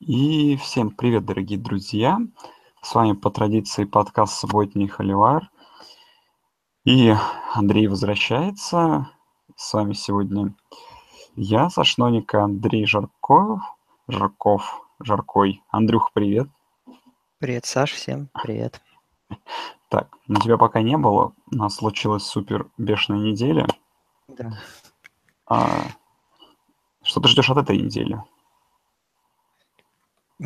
И всем привет, дорогие друзья! С вами по традиции подкаст «Субботний Холивар». И Андрей возвращается. С вами сегодня я, Сашноника, Андрей Жарков. Жарков, Жаркой. Андрюх, привет. Привет, Саш, всем привет. Так, на тебя пока не было. У нас случилась супер бешеная неделя. Да. А, что ты ждешь от этой недели?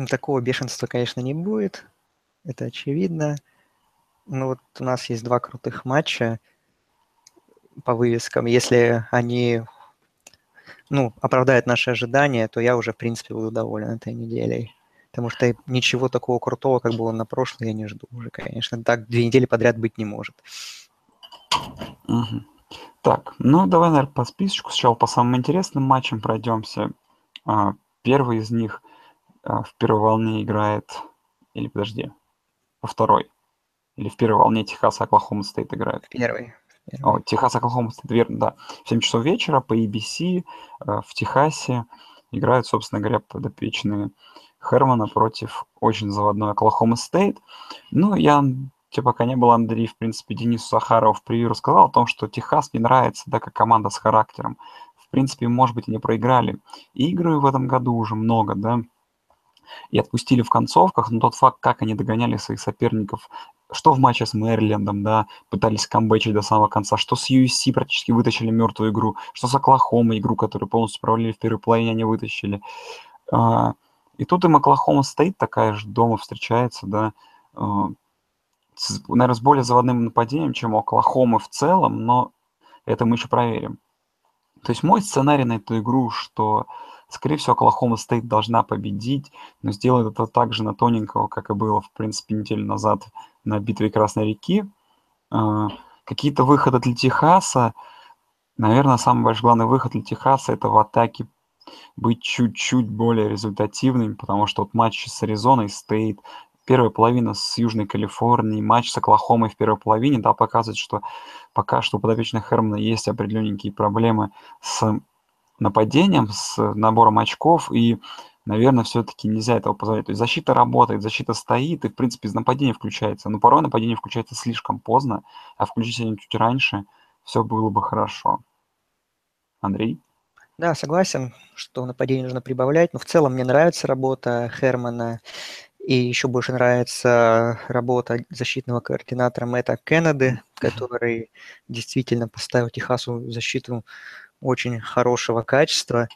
Такого бешенства, конечно, не будет. Это очевидно. Ну вот у нас есть два крутых матча по вывескам. Если они ну, оправдают наши ожидания, то я уже, в принципе, буду доволен этой неделей. Потому что ничего такого крутого, как было на прошлой, я не жду уже, конечно. Так две недели подряд быть не может. Угу. Так, ну давай, наверное, по списочку. Сначала по самым интересным матчам пройдемся. А, первый из них – а, в первой волне играет... Или подожди, во второй. Или в первой волне Техас Оклахома Стейт играет. Первый. О, Техас Оклахома Стейт, верно, да. В 7 часов вечера по ABC а, в Техасе играют, собственно говоря, подопечные Хермана против очень заводной Оклахома Стейт. Ну, я тебе пока не был, Андрей, в принципе, Денису Сахарову в превью рассказал о том, что Техас мне нравится, да, как команда с характером. В принципе, может быть, они проиграли. Игры в этом году уже много, да, и отпустили в концовках, но тот факт, как они догоняли своих соперников, что в матче с Мэрилендом, да, пытались камбэчить до самого конца, что с USC практически вытащили мертвую игру, что с Оклахомой игру, которую полностью провалили в первой половине, они вытащили. А, и тут им Оклахома стоит такая же дома встречается, да, а, с, наверное, с более заводным нападением, чем у Оклахомы в целом, но это мы еще проверим. То есть мой сценарий на эту игру, что Скорее всего, Оклахома Стейт должна победить, но сделает это так же на тоненького, как и было, в принципе, неделю назад на битве Красной реки. А, какие-то выходы для Техаса. Наверное, самый большой главный выход для Техаса – это в атаке быть чуть-чуть более результативным, потому что вот матч с Аризоной Стейт, первая половина с Южной Калифорнией, матч с Оклахомой в первой половине, да, показывает, что пока что у подопечных Хермана есть определенненькие проблемы с нападением, с набором очков, и, наверное, все-таки нельзя этого позволять. То есть защита работает, защита стоит, и, в принципе, из нападения включается. Но порой нападение включается слишком поздно, а включить они чуть раньше, все было бы хорошо. Андрей? Да, согласен, что нападение нужно прибавлять, но в целом мне нравится работа Хермана, и еще больше нравится работа защитного координатора Мэтта Кеннеды, который действительно поставил Техасу защиту очень хорошего качества,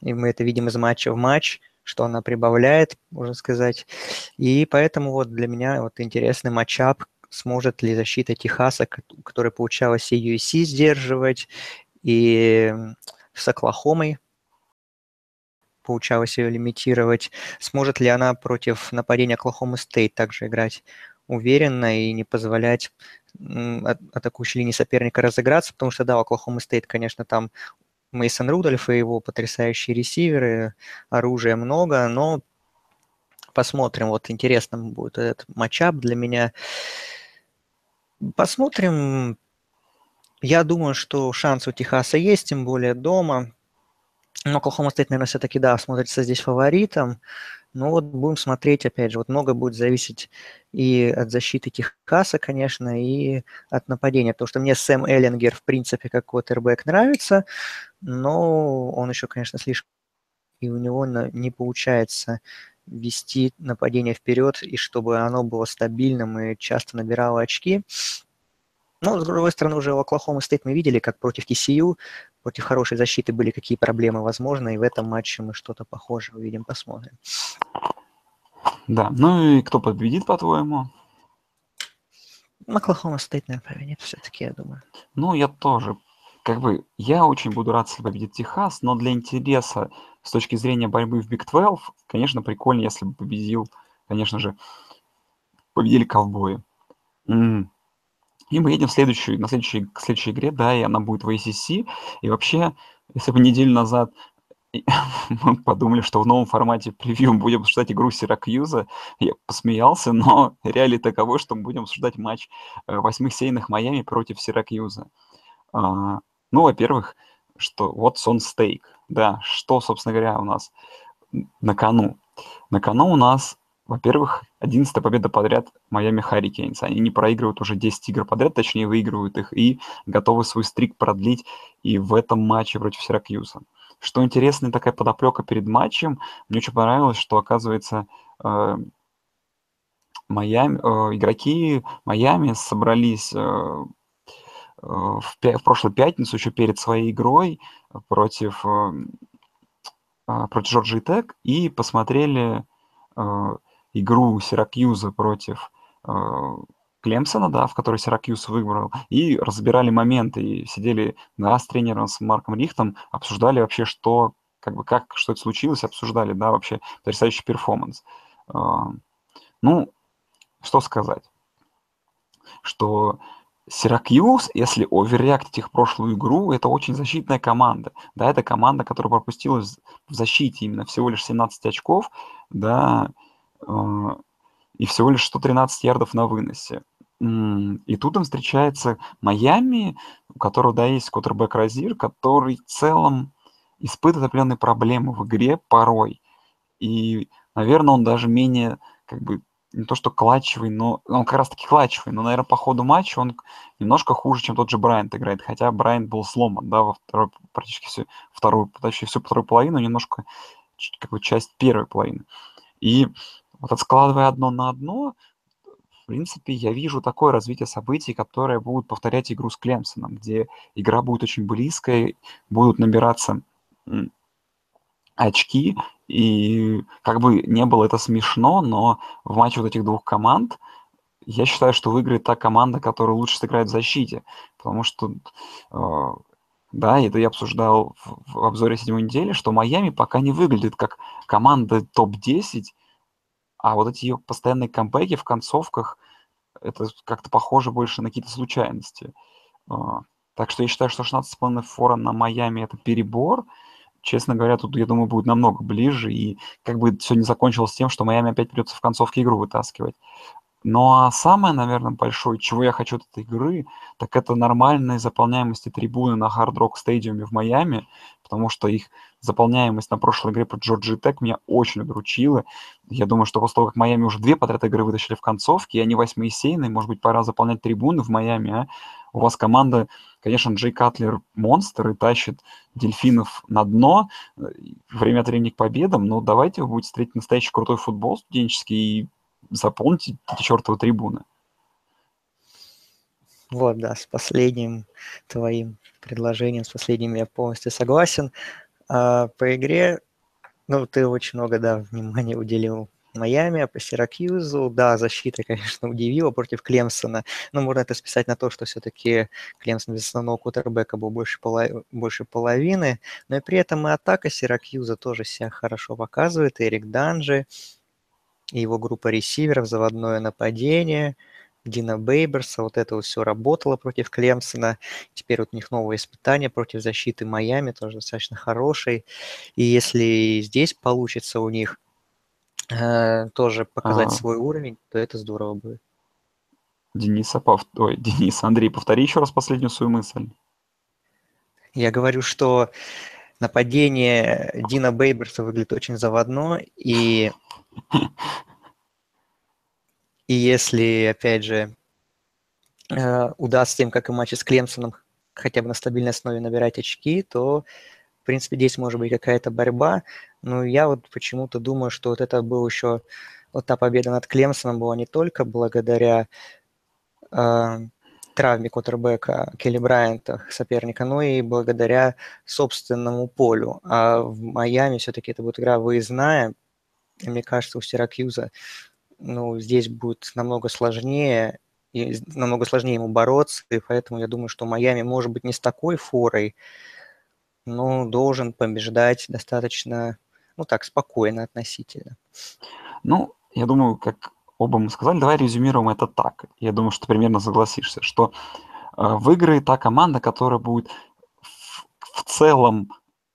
и мы это видим из матча в матч, что она прибавляет, можно сказать. И поэтому вот для меня вот интересный matchup, сможет ли защита Техаса, которая получалась и USC сдерживать, и с Оклахомой получалось ее лимитировать, сможет ли она против нападения Оклахомы Стейт также играть уверенно и не позволять атакующей линии соперника разыграться, потому что, да, Оклахома Стейт, конечно, там Мейсон Рудольф и его потрясающие ресиверы, оружия много, но посмотрим, вот интересным будет этот матчап для меня. Посмотрим. Я думаю, что шанс у Техаса есть, тем более дома. Но Оклахома Стейт, наверное, все-таки, да, смотрится здесь фаворитом. Ну вот будем смотреть, опять же, вот много будет зависеть и от защиты Техаса, конечно, и от нападения. Потому что мне Сэм Эллингер, в принципе, как квотербек нравится, но он еще, конечно, слишком... И у него не получается вести нападение вперед, и чтобы оно было стабильным и часто набирало очки. Но, с другой стороны, уже у Оклахомы Стейт мы видели, как против TCU, против хорошей защиты были какие проблемы возможны, и в этом матче мы что-то похожее увидим, посмотрим. Да, ну и кто победит, по-твоему? Оклахома Стейт, наверное, победит все-таки, я думаю. Ну, я тоже. Как бы, я очень буду рад, если победит Техас, но для интереса с точки зрения борьбы в Big 12, конечно, прикольно, если бы победил, конечно же, победили ковбои. М-м. И мы едем в следующую, на следующей, к следующей игре, да, и она будет в ACC. И вообще, если бы неделю назад мы подумали, что в новом формате превью будем обсуждать игру Сиракьюза, я посмеялся, но реалии таковы, что мы будем обсуждать матч э, восьмых сейных Майами против Сиракьюза. А, ну, во-первых, что вот сон стейк, да, что, собственно говоря, у нас на кону. На кону у нас, во-первых, 11 победа подряд Майами Харрикейнс. Они не проигрывают уже 10 игр подряд, точнее выигрывают их и готовы свой стрик продлить и в этом матче против Сиракьюза. Что интересно, такая подоплека перед матчем, мне очень понравилось, что, оказывается, э, Майами, э, игроки Майами собрались э, э, в, в прошлую пятницу, еще перед своей игрой против, э, э, против Джорджии Тек, и посмотрели э, игру Сиракьюза против э, Клемсона, да, в которой Сиракьюз выиграл, и разбирали моменты, и сидели да, с тренером, с Марком Рихтом, обсуждали вообще, что, как бы, как, что это случилось, обсуждали, да, вообще потрясающий перформанс. А, ну, что сказать? Что Сиракьюз, если оверреактить их прошлую игру, это очень защитная команда. Да, это команда, которая пропустила в защите именно всего лишь 17 очков, да, и всего лишь 113 ярдов на выносе. И тут им встречается Майами, у которого, да, есть квотербек Розир, который в целом испытывает определенные проблемы в игре порой. И, наверное, он даже менее, как бы, не то что клатчевый, но он как раз таки клатчевый, но, наверное, по ходу матча он немножко хуже, чем тот же Брайант играет, хотя Брайант был сломан, да, во второй, практически всю вторую, почти всю вторую половину, немножко как бы часть первой половины. И вот откладывая одно на одно, в принципе, я вижу такое развитие событий, которое будет повторять игру с Клемсоном, где игра будет очень близкая, будут набираться очки, и как бы не было это смешно, но в матче вот этих двух команд я считаю, что выиграет та команда, которая лучше сыграет в защите, потому что, э, да, это я обсуждал в, в обзоре седьмой недели, что Майами пока не выглядит как команда топ-10, а вот эти ее постоянные камбэки в концовках, это как-то похоже больше на какие-то случайности. А, так что я считаю, что 16,5 фора на Майами это перебор. Честно говоря, тут, я думаю, будет намного ближе. И как бы все не закончилось тем, что Майами опять придется в концовке игру вытаскивать. Ну а самое, наверное, большое, чего я хочу от этой игры, так это нормальная заполняемости трибуны на Hard Rock стадиуме в Майами, потому что их заполняемость на прошлой игре по Джорджи Тек меня очень удручила. Я думаю, что после того, как Майами уже две подряд игры вытащили в концовке, и они восьмисейные, может быть, пора заполнять трибуны в Майами, а? У вас команда, конечно, Джей Катлер монстр и тащит дельфинов на дно э, время от времени к победам, но давайте вы будете встретить настоящий крутой футбол студенческий и заполните эти чертовы трибуны. Вот, да, с последним твоим предложением, с последним я полностью согласен. А, по игре, ну, ты очень много, да, внимания уделил Майами, а по Сиракьюзу, да, защита, конечно, удивила против Клемсона, но можно это списать на то, что все-таки Клемсон без основного кутербека был больше, полов... больше половины, но и при этом и атака Сиракьюза тоже себя хорошо показывает, Эрик Данжи, и его группа ресиверов, заводное нападение – Дина Бейберса, вот это вот все работало против Клемсона. Теперь вот у них новое испытание против защиты Майами, тоже достаточно хороший. И если здесь получится у них э, тоже показать ага. свой уровень, то это здорово будет. Дениса, пов... Ой, Денис, Андрей, повтори еще раз последнюю свою мысль. Я говорю, что нападение Дина Бейберса выглядит очень заводно, и И если, опять же, э, удастся им, как и матче с Клемсоном, хотя бы на стабильной основе набирать очки, то, в принципе, здесь может быть какая-то борьба. Но я вот почему-то думаю, что вот это был еще... Вот та победа над Клемсоном была не только благодаря э, травме квотербека Келли Брайанта, соперника, но и благодаря собственному полю. А в Майами все-таки это будет игра выездная. И мне кажется, у Сиракьюза ну, здесь будет намного сложнее, и намного сложнее ему бороться, и поэтому я думаю, что Майами может быть не с такой форой, но должен побеждать достаточно, ну так, спокойно относительно. Ну, я думаю, как оба мы сказали, давай резюмируем это так. Я думаю, что примерно согласишься, что э, выиграет та команда, которая будет в, в целом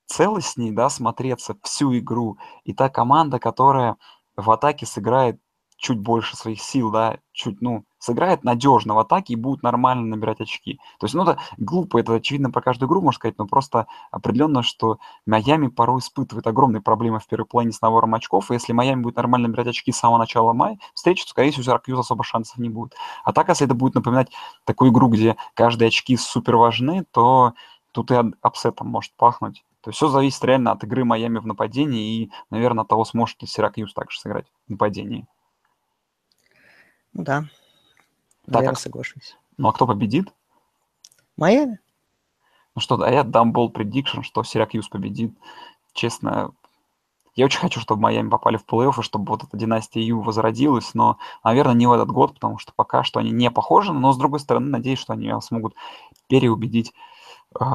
целостней, да, смотреться всю игру, и та команда, которая в атаке сыграет чуть больше своих сил, да, чуть, ну, сыграет надежно в атаке и будет нормально набирать очки. То есть, ну, это глупо, это очевидно про каждую игру, можно сказать, но просто определенно, что Майами порой испытывает огромные проблемы в первой половине с набором очков, и если Майами будет нормально набирать очки с самого начала мая, встречи, то, скорее всего, у особо шансов не будет. А так, если это будет напоминать такую игру, где каждые очки супер важны, то тут и upset ом может пахнуть. То есть все зависит реально от игры Майами в нападении и, наверное, от того, сможет ли Сиракьюз также сыграть в нападении. Ну да, Так, наверное, как? соглашусь. Ну а кто победит? Майами? Ну что, а я дам bold prediction, что Сиракьюз победит. Честно, я очень хочу, чтобы Майами попали в плей-офф, и чтобы вот эта династия U возродилась, но, наверное, не в этот год, потому что пока что они не похожи, но, с другой стороны, надеюсь, что они смогут переубедить э,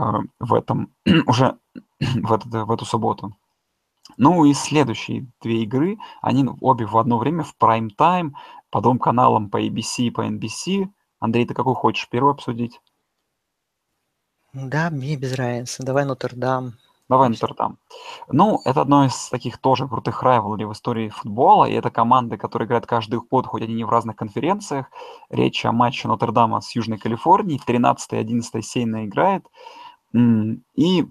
в этом уже в, этот, в эту субботу. Ну и следующие две игры, они обе в одно время в прайм-тайм, по двум каналам по ABC и по NBC. Андрей, ты какой хочешь первый обсудить? Да, мне без разницы. Давай Нотр-Дам. Давай Нотр-Дам. Ну, это одно из таких тоже крутых райвелри в истории футбола, и это команды, которые играют каждый год, хоть они не в разных конференциях. Речь о матче Нотр-Дама с Южной Калифорнией, 13 и 11 сейна играет. И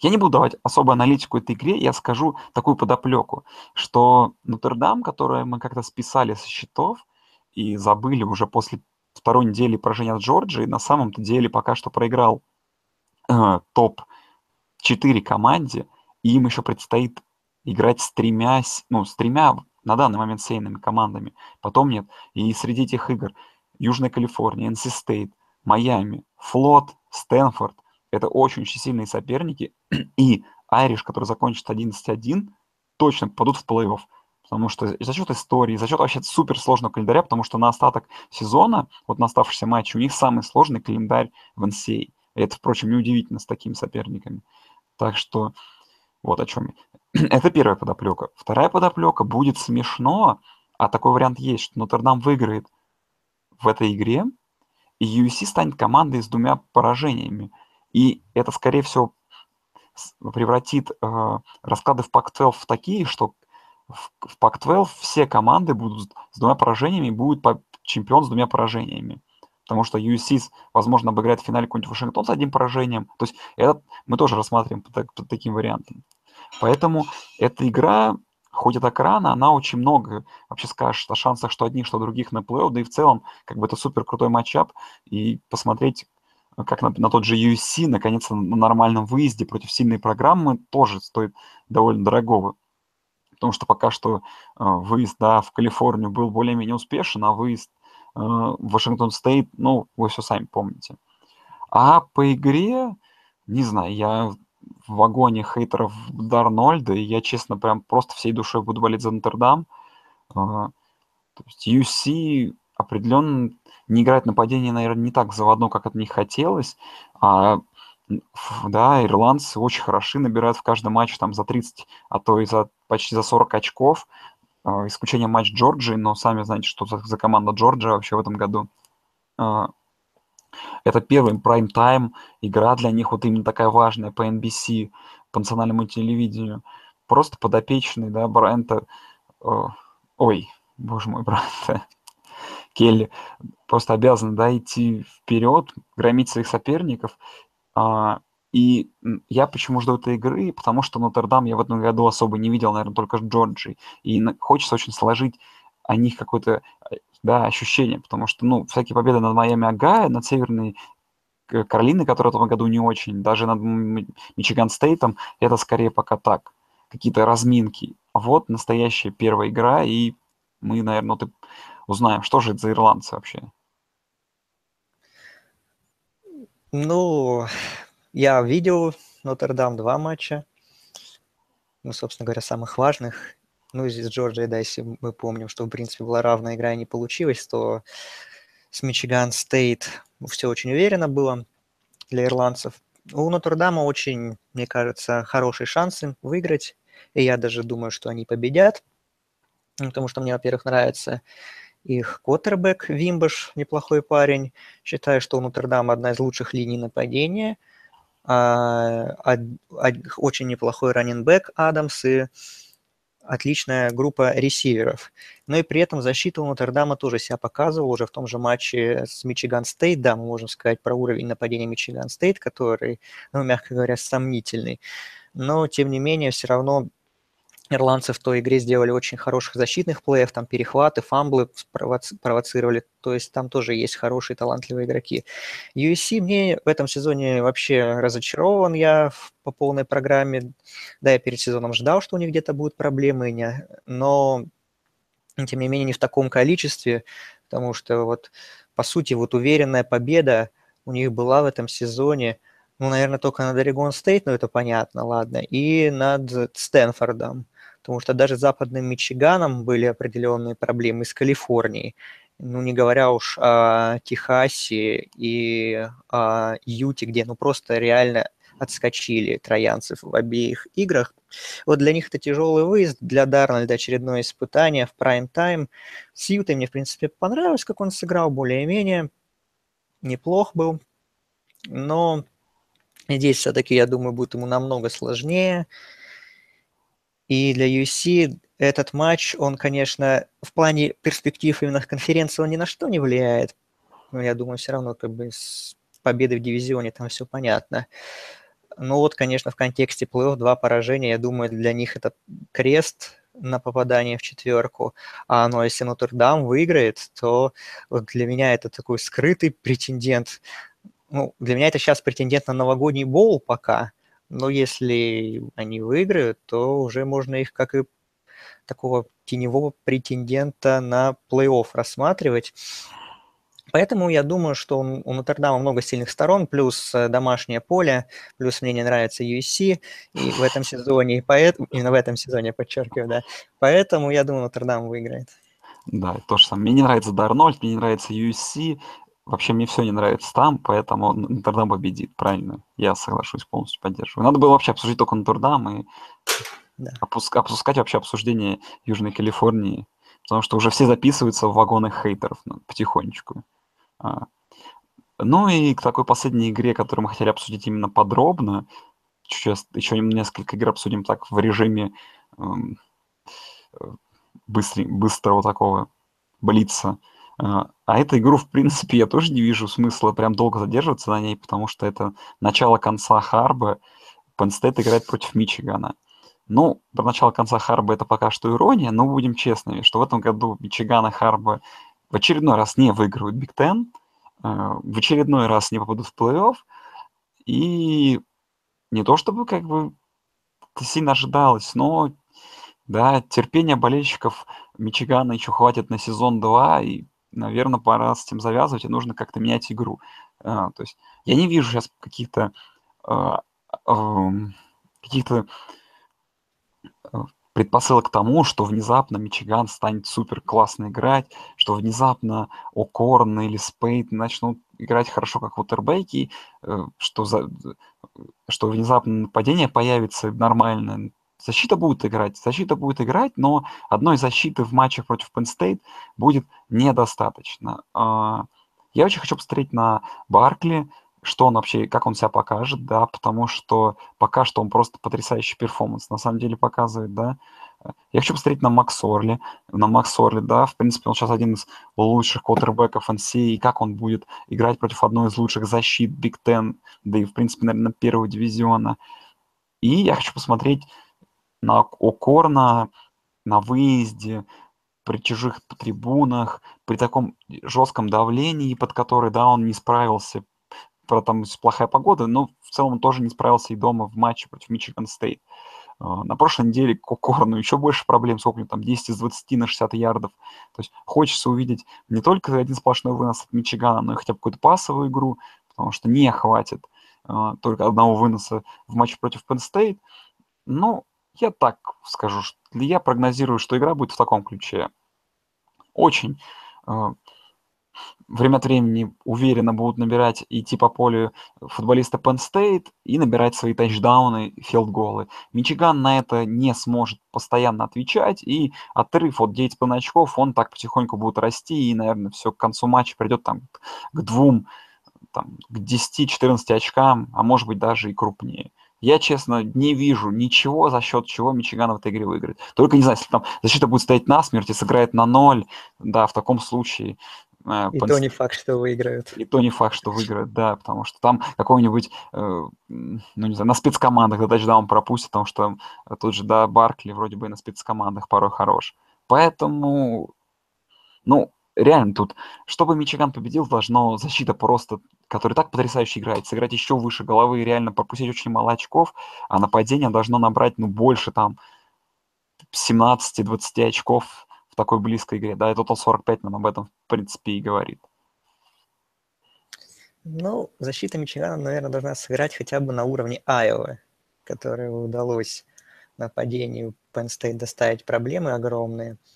я не буду давать особую аналитику этой игре, я скажу такую подоплеку, что Нотр-Дам, которую мы как-то списали со счетов и забыли уже после второй недели поражения от Джорджии, на самом-то деле пока что проиграл э, топ-4 команде, и им еще предстоит играть с тремя, ну, с тремя на данный момент сейными командами. Потом нет. И среди этих игр Южная Калифорния, NC State, Майами, Флот, Стэнфорд, это очень-очень сильные соперники, и Айриш, который закончит 11-1, точно попадут в плей-офф. Потому что за счет истории, за счет вообще суперсложного календаря, потому что на остаток сезона, вот на оставшиеся матчи, у них самый сложный календарь в NCAA. И это, впрочем, неудивительно с такими соперниками. Так что вот о чем я. Это первая подоплека. Вторая подоплека будет смешно, а такой вариант есть, что Нотр-Дам выиграет в этой игре, и USC станет командой с двумя поражениями. И это, скорее всего, превратит э, расклады в Pac-12 в такие, что в, в Pac-12 все команды будут с двумя поражениями, будет чемпион с двумя поражениями. Потому что USC, возможно, обыграет в финале какой-нибудь Вашингтон с одним поражением. То есть это мы тоже рассматриваем под, под таким вариантом. Поэтому эта игра, хоть так рано, она очень много вообще скажет о шансах, что одних, что других на плей да и в целом, как бы это супер крутой матчап, и посмотреть, как на, на тот же USC, наконец-то на нормальном выезде против сильной программы тоже стоит довольно дорогого потому что пока что э, выезд да, в Калифорнию был более-менее успешен, а выезд э, в Вашингтон Стейт, ну, вы все сами помните. А по игре, не знаю, я в вагоне хейтеров Дарнольда, и я, честно, прям просто всей душой буду болеть за Нотр-Дам. Э, то есть UC определенно не играет нападение, наверное, не так заводно, как от них хотелось, а да, ирландцы очень хороши, набирают в каждом матче там за 30, а то и за почти за 40 очков. А, исключение матч Джорджии, но сами знаете, что за, за команда Джорджия вообще в этом году. А, это первый прайм-тайм, игра для них вот именно такая важная по NBC, по национальному телевидению. Просто подопечный, да, Брайанта, ой, боже мой, Брайанта, Келли просто обязан, да, идти вперед, громить своих соперников. А, и я почему жду этой игры? Потому что Нотр-Дам я в этом году особо не видел, наверное, только Джорджи. И хочется очень сложить о них какое-то да, ощущение, потому что, ну, всякие победы над Майами Агая, над Северной Каролиной, которая в этом году не очень, даже над Мичиган Стейтом, это скорее пока так, какие-то разминки. А вот настоящая первая игра, и мы, наверное, вот узнаем, что же это за ирландцы вообще. Ну, я видел Нотр-Дам два матча. Ну, собственно говоря, самых важных. Ну, из Джорджии, да, если мы помним, что, в принципе, была равная игра и не получилось, то с Мичиган Стейт все очень уверенно было для ирландцев. У Нотр-Дама очень, мне кажется, хорошие шансы выиграть. И я даже думаю, что они победят. Потому что мне, во-первых, нравится их квотербек Вимбаш, неплохой парень. Считаю, что у Нотр-Дама одна из лучших линий нападения. А, а, а, очень неплохой running back Адамс и отличная группа ресиверов. Но и при этом защита у Нотр-Дама тоже себя показывала уже в том же матче с Мичиган Стейт. Да, мы можем сказать про уровень нападения Мичиган Стейт, который, ну, мягко говоря, сомнительный. Но, тем не менее, все равно Ирландцы в той игре сделали очень хороших защитных play ев, там перехваты, фамблы провоцировали, то есть там тоже есть хорошие, талантливые игроки. USC мне в этом сезоне вообще разочарован я по полной программе. Да, я перед сезоном ждал, что у них где-то будут проблемы, но тем не менее не в таком количестве, потому что вот по сути вот уверенная победа у них была в этом сезоне, ну, наверное, только над Орегон Стейт, но это понятно, ладно, и над Стэнфордом потому что даже западным Мичиганом были определенные проблемы с Калифорнией, ну, не говоря уж о Техасе и о Юте, где ну просто реально отскочили троянцев в обеих играх. Вот для них это тяжелый выезд, для Дарнольда очередное испытание в прайм-тайм. С Ютой мне, в принципе, понравилось, как он сыграл, более-менее неплох был, но здесь все-таки, я думаю, будет ему намного сложнее. И для UFC этот матч, он, конечно, в плане перспектив именно конференции он ни на что не влияет. Но я думаю, все равно как бы с победой в дивизионе там все понятно. Ну вот, конечно, в контексте плей-офф два поражения, я думаю, для них это крест на попадание в четверку. А ну, если Нотр-Дам выиграет, то вот для меня это такой скрытый претендент. Ну, для меня это сейчас претендент на новогодний боул пока, но если они выиграют, то уже можно их как и такого теневого претендента на плей-офф рассматривать. Поэтому я думаю, что у Нотр-Дама много сильных сторон, плюс э, домашнее поле, плюс мне не нравится USC и в этом сезоне, и поэтому, именно в этом сезоне, подчеркиваю, да. Поэтому я думаю, Нотр-Дам выиграет. Да, то же самое. Мне не нравится Дарнольд, мне не нравится USC, Вообще мне все не нравится там, поэтому Нотр-Дам победит, правильно? Я соглашусь, полностью поддерживаю. Надо было вообще обсудить только Нотр-Дам и да. опуск, опускать вообще обсуждение Южной Калифорнии, потому что уже все записываются в вагоны хейтеров ну, потихонечку. А. Ну и к такой последней игре, которую мы хотели обсудить именно подробно, сейчас еще несколько игр обсудим так в режиме эм, э, быстрый, быстрого такого блица. А, а эту игру, в принципе, я тоже не вижу смысла прям долго задерживаться на ней, потому что это начало конца Харба. State играет против Мичигана. Ну, про начало конца Харба это пока что ирония, но будем честными, что в этом году Мичиган и Харба в очередной раз не выиграют Биг Тен, а, в очередной раз не попадут в плей-офф, и не то чтобы как бы это сильно ожидалось, но да, терпения болельщиков Мичигана еще хватит на сезон 2, и наверное, пора с этим завязывать, и нужно как-то менять игру. А, то есть я не вижу сейчас каких-то а, каких-то а, предпосылок к тому, что внезапно Мичиган станет супер классно играть, что внезапно Окорн или Спейт начнут играть хорошо, как ватербеки, э, что, за, что внезапно нападение появится нормально. Защита будет играть, защита будет играть, но одной защиты в матчах против Penn State будет недостаточно. А, я очень хочу посмотреть на Баркли, что он вообще, как он себя покажет, да, потому что пока что он просто потрясающий перформанс на самом деле показывает, да. Я хочу посмотреть на Макс Орли, на Макс Орли, да, в принципе, он сейчас один из лучших квотербеков NCAA, и как он будет играть против одной из лучших защит Big Ten, да и, в принципе, наверное, первого дивизиона. И я хочу посмотреть на Окорна на выезде, при чужих трибунах, при таком жестком давлении, под который, да, он не справился, про там плохая погода, но в целом он тоже не справился и дома в матче против Мичиган Стейт. А, на прошлой неделе к Окорну еще больше проблем, сколько у него там, 10 из 20 на 60 ярдов. То есть хочется увидеть не только один сплошной вынос от Мичигана, но и хотя бы какую-то пасовую игру, потому что не хватит uh, только одного выноса в матче против Penn State. Но я так скажу, что я прогнозирую, что игра будет в таком ключе. Очень э, время от времени уверенно будут набирать идти по полю футболисты Penn State и набирать свои тачдауны, филдголы. Мичиган на это не сможет постоянно отвечать, и отрыв от 9,5 очков, он так потихоньку будет расти, и, наверное, все к концу матча придет там к двум, там, к 10-14 очкам, а может быть даже и крупнее. Я, честно, не вижу ничего, за счет чего Мичиган в этой игре выиграет. Только, не знаю, если там защита будет стоять на смерть и сыграет на ноль, да, в таком случае... Э, и то не факт, что выиграют. И то не факт, что выиграют, да, потому что там какой-нибудь, э, ну, не знаю, на спецкомандах да, тачдаун пропустит, потому что тут же, да, Баркли вроде бы на спецкомандах порой хорош. Поэтому, ну, реально тут, чтобы Мичиган победил, должно защита просто, которая так потрясающе играет, сыграть еще выше головы и реально пропустить очень мало очков, а нападение должно набрать, ну, больше там 17-20 очков в такой близкой игре. Да, и Total 45 нам об этом, в принципе, и говорит. Ну, защита Мичигана, наверное, должна сыграть хотя бы на уровне Айовы, которой удалось нападению Penn State доставить проблемы огромные –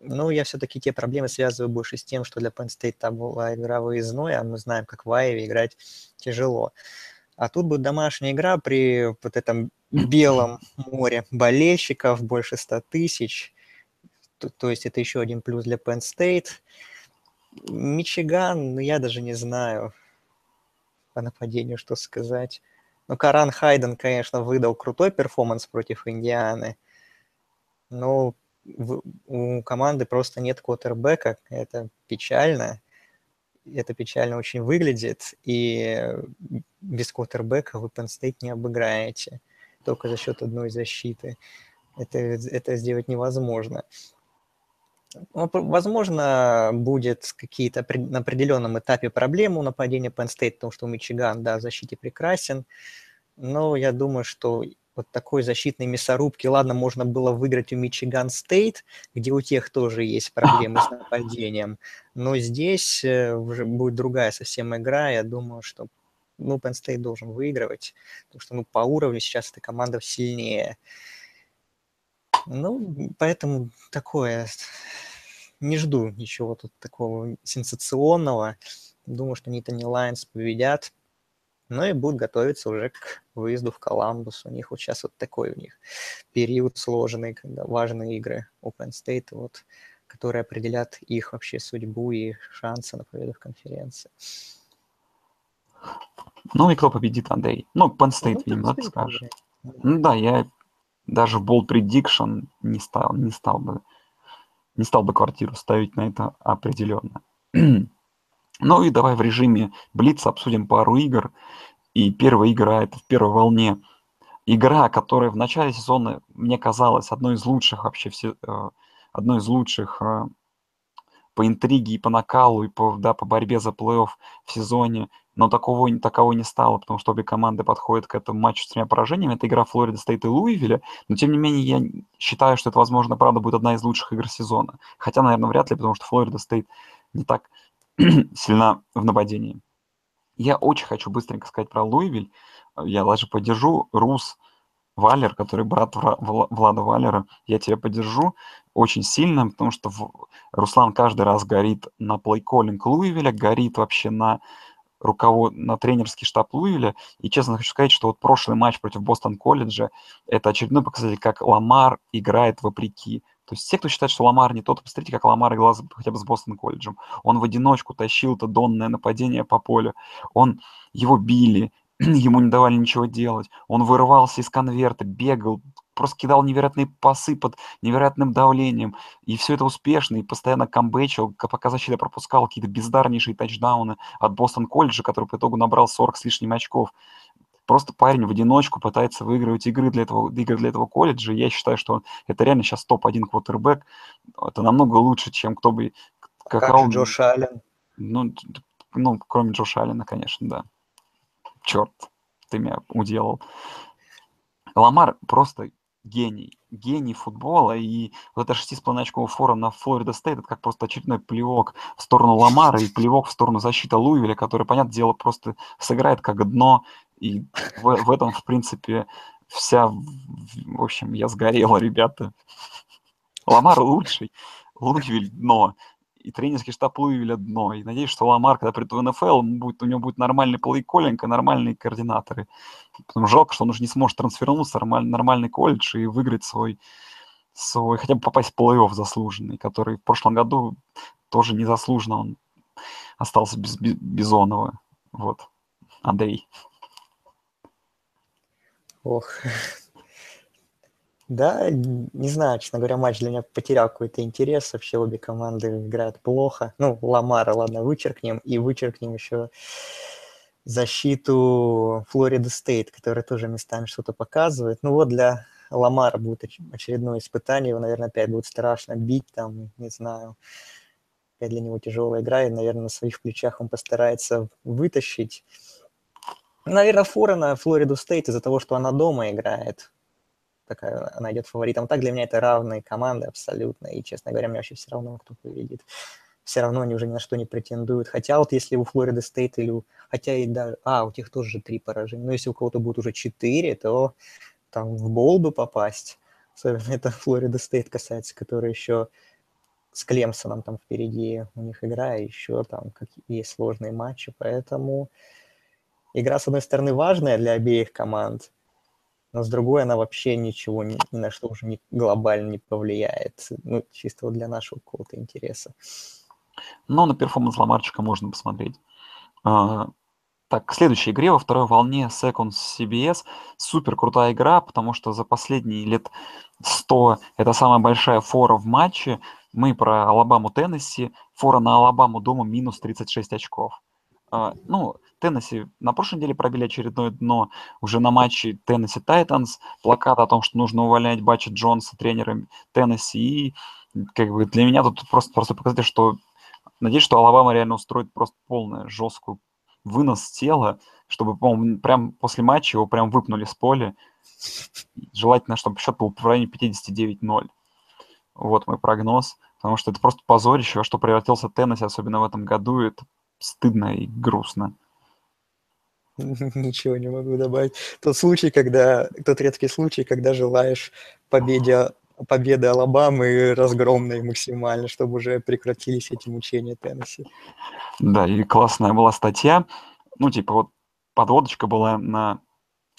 ну, я все-таки те проблемы связываю больше с тем, что для Penn State там была игра выездной, а мы знаем, как в Айве играть тяжело. А тут будет домашняя игра при вот этом белом море болельщиков, больше 100 тысяч. То, то есть это еще один плюс для Penn State. Мичиган, ну, я даже не знаю по нападению, что сказать. Ну, Каран Хайден, конечно, выдал крутой перформанс против Индианы. Но в, у команды просто нет квотербека, это печально, это печально очень выглядит, и без квотербека вы Penn State не обыграете, только за счет одной защиты. Это, это сделать невозможно. Ну, возможно, будет какие-то на определенном этапе проблемы у нападения Penn State, потому что у Мичиган, да, в защите прекрасен, но я думаю, что вот такой защитной мясорубки. Ладно, можно было выиграть у Мичиган Стейт, где у тех тоже есть проблемы с нападением, но здесь э, уже будет другая совсем игра. Я думаю, что ну, Penn State должен выигрывать, потому что ну, по уровню сейчас эта команда сильнее. Ну, поэтому такое... Не жду ничего тут такого сенсационного. Думаю, что Нитани Лайнс победят ну и будут готовиться уже к выезду в Коламбус. У них вот сейчас вот такой у них период сложный, когда важные игры Open State, вот, которые определят их вообще судьбу и шансы на победу в конференции. Ну и кто победит, Андрей? Ну, Penn State, ну, видимо, скажет. Ну да, я даже Bold Prediction не стал, не стал бы не стал бы квартиру ставить на это определенно. Ну и давай в режиме Блица обсудим пару игр. И первая игра это в первой волне. Игра, которая в начале сезона мне казалась одной из лучших вообще, все, э, одной из лучших э, по интриге и по накалу, и по, да, по борьбе за плей-офф в сезоне, но такого, такового не стало, потому что обе команды подходят к этому матчу с тремя поражениями. Это игра Флорида Стейт и Луивилля, но тем не менее я считаю, что это, возможно, правда будет одна из лучших игр сезона. Хотя, наверное, вряд ли, потому что Флорида Стейт не так сильна в нападении. Я очень хочу быстренько сказать про Луивиль. Я даже поддержу Рус Валер, который брат Влада Валера. Я тебя поддержу очень сильно, потому что Руслан каждый раз горит на плей-коллинг Луивиля, горит вообще на руковод... на тренерский штаб Луивиля. И честно хочу сказать, что вот прошлый матч против Бостон колледжа это очередной показатель, как Ламар играет вопреки. То есть все, кто считает, что Ламар не тот, посмотрите, как Ламар играл хотя бы с Бостон колледжем. Он в одиночку тащил это донное нападение по полю. Он, его били, ему не давали ничего делать. Он вырывался из конверта, бегал, просто кидал невероятные пасы под невероятным давлением. И все это успешно, и постоянно камбэчил, пока защита пропускала какие-то бездарнейшие тачдауны от Бостон колледжа, который по итогу набрал 40 с лишним очков. Просто парень в одиночку пытается выигрывать игры для этого, игры для этого колледжа. Я считаю, что это реально сейчас топ-1 квотербек. Это намного лучше, чем кто бы... Как, как же Джош Аллен? Ну, ну, кроме Джоша Аллена, конечно, да. Черт, ты меня уделал. Ламар просто гений, гений футбола, и вот это шестисполовиной фора на Флорида Стейт, это как просто очередной плевок в сторону Ламара и плевок в сторону защиты Луивиля, который, понятное дело, просто сыграет как дно, и в, в этом, в принципе, вся, в общем, я сгорел, ребята. Ламар лучший, Луивиль дно, и тренерский штаб Луивиля дно. И надеюсь, что Ламар, когда придет в НФЛ, будет, у него будет нормальный плей-коллинг и нормальные координаторы. Потому жалко, что он уже не сможет трансфернуться в нормальный, нормальный колледж и выиграть свой, свой, хотя бы попасть в плей-офф заслуженный, который в прошлом году тоже незаслуженно он остался без Бизонова. Вот. Андрей. Ох. Да, не знаю, честно говоря, матч для меня потерял какой-то интерес. Вообще обе команды играют плохо. Ну, Ламара, ладно, вычеркнем. И вычеркнем еще защиту Флорида Стейт, которая тоже местами что-то показывает. Ну вот для Ламара будет очередное испытание. Его, наверное, опять будет страшно бить там, не знаю. Опять для него тяжелая игра, и, наверное, на своих плечах он постарается вытащить. Наверное, фора на Флориду Стейт из-за того, что она дома играет такая, она идет фаворитом. Так для меня это равные команды абсолютно, и, честно говоря, мне вообще все равно, кто победит. Все равно они уже ни на что не претендуют. Хотя вот если у Флориды Стейт или у... Хотя и да... А, у них тоже три поражения. Но если у кого-то будет уже четыре, то там в bowl бы попасть. Особенно это Флорида Стейт касается, который еще с Клемсоном там впереди у них игра, и еще там какие сложные матчи. Поэтому игра, с одной стороны, важная для обеих команд, но с другой она вообще ничего ни, на что уже не, глобально не повлияет, ну, чисто вот для нашего какого-то интереса. Но на перформанс Ламарчика можно посмотреть. А, так, к следующей игре во второй волне Seconds CBS. Супер крутая игра, потому что за последние лет 100 это самая большая фора в матче. Мы про Алабаму Теннесси. Фора на Алабаму дома минус 36 очков. А, ну, Теннесси на прошлой неделе пробили очередное дно уже на матче Теннесси Тайтанс. Плакат о том, что нужно увольнять Бутча Джонса тренером Теннесси. И как бы для меня тут просто, просто показатель, что надеюсь, что Алабама реально устроит просто полную жесткую вынос тела, чтобы, по прям после матча его прям выпнули с поля. Желательно, чтобы счет был в районе 59-0. Вот мой прогноз. Потому что это просто позорище, во что превратился Теннесси, особенно в этом году. Это стыдно и грустно. Ничего не могу добавить. Тот случай, когда, тот редкий случай, когда желаешь победе, победы Алабамы разгромной максимально, чтобы уже прекратились эти мучения Теннесси. Да, и классная была статья. Ну, типа, вот подводочка была на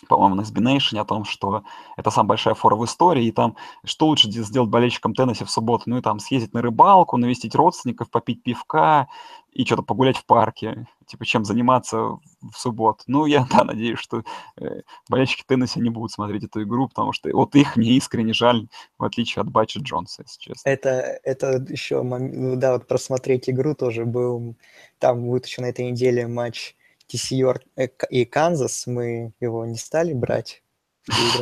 по-моему, на SB о том, что это самая большая фора в истории, и там что лучше сделать болельщикам Теннесси в субботу? Ну и там съездить на рыбалку, навестить родственников, попить пивка и что-то погулять в парке, типа чем заниматься в субботу. Ну, я, да, надеюсь, что э, болельщики Теннесси не будут смотреть эту игру, потому что вот их мне искренне жаль, в отличие от Бача Джонса, если честно. Это, это еще, ну да, вот просмотреть игру тоже был, там будет еще на этой неделе матч TCU э, и Канзас, мы его не стали брать.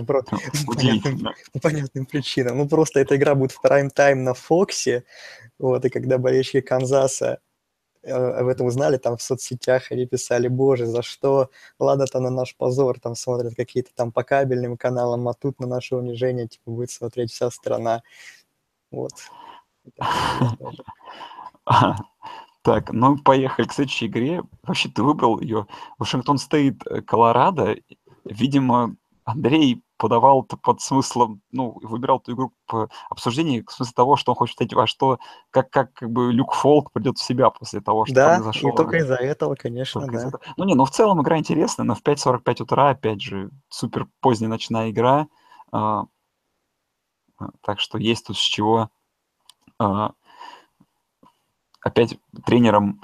По понятным, по понятным причинам. Ну, просто эта игра будет в прайм-тайм на Фоксе. Вот, и когда болельщики Канзаса э, об этом узнали, там в соцсетях они писали, боже, за что? Ладно-то на наш позор, там смотрят какие-то там по кабельным каналам, а тут на наше унижение, типа, будет смотреть вся страна. Вот. Так, ну поехали к следующей игре. Вообще ты выбрал ее. Вашингтон Стейт, э, Колорадо. Видимо, Андрей подавал это под смыслом, ну, выбирал эту игру по обсуждению в смысле того, что он хочет сказать, во что, как, как, как бы Люк Фолк придет в себя после того, что да, произошло. Да, только из-за этого, конечно, только да. Из этого. Ну, не, ну, в целом игра интересная, но в 5.45 утра, опять же, супер поздняя ночная игра, а, так что есть тут с чего а, опять тренером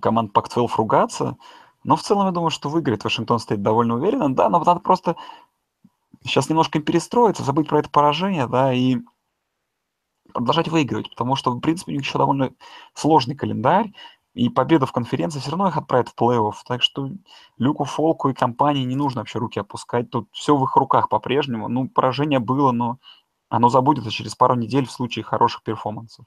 команд Pac-12 ругаться, но в целом я думаю, что выиграет Вашингтон стоит довольно уверенно. Да, но надо просто сейчас немножко перестроиться, забыть про это поражение, да, и продолжать выигрывать, потому что, в принципе, у них еще довольно сложный календарь, и победа в конференции все равно их отправит в плей-офф. Так что Люку Фолку и компании не нужно вообще руки опускать. Тут все в их руках по-прежнему. Ну, поражение было, но оно забудется через пару недель в случае хороших перформансов.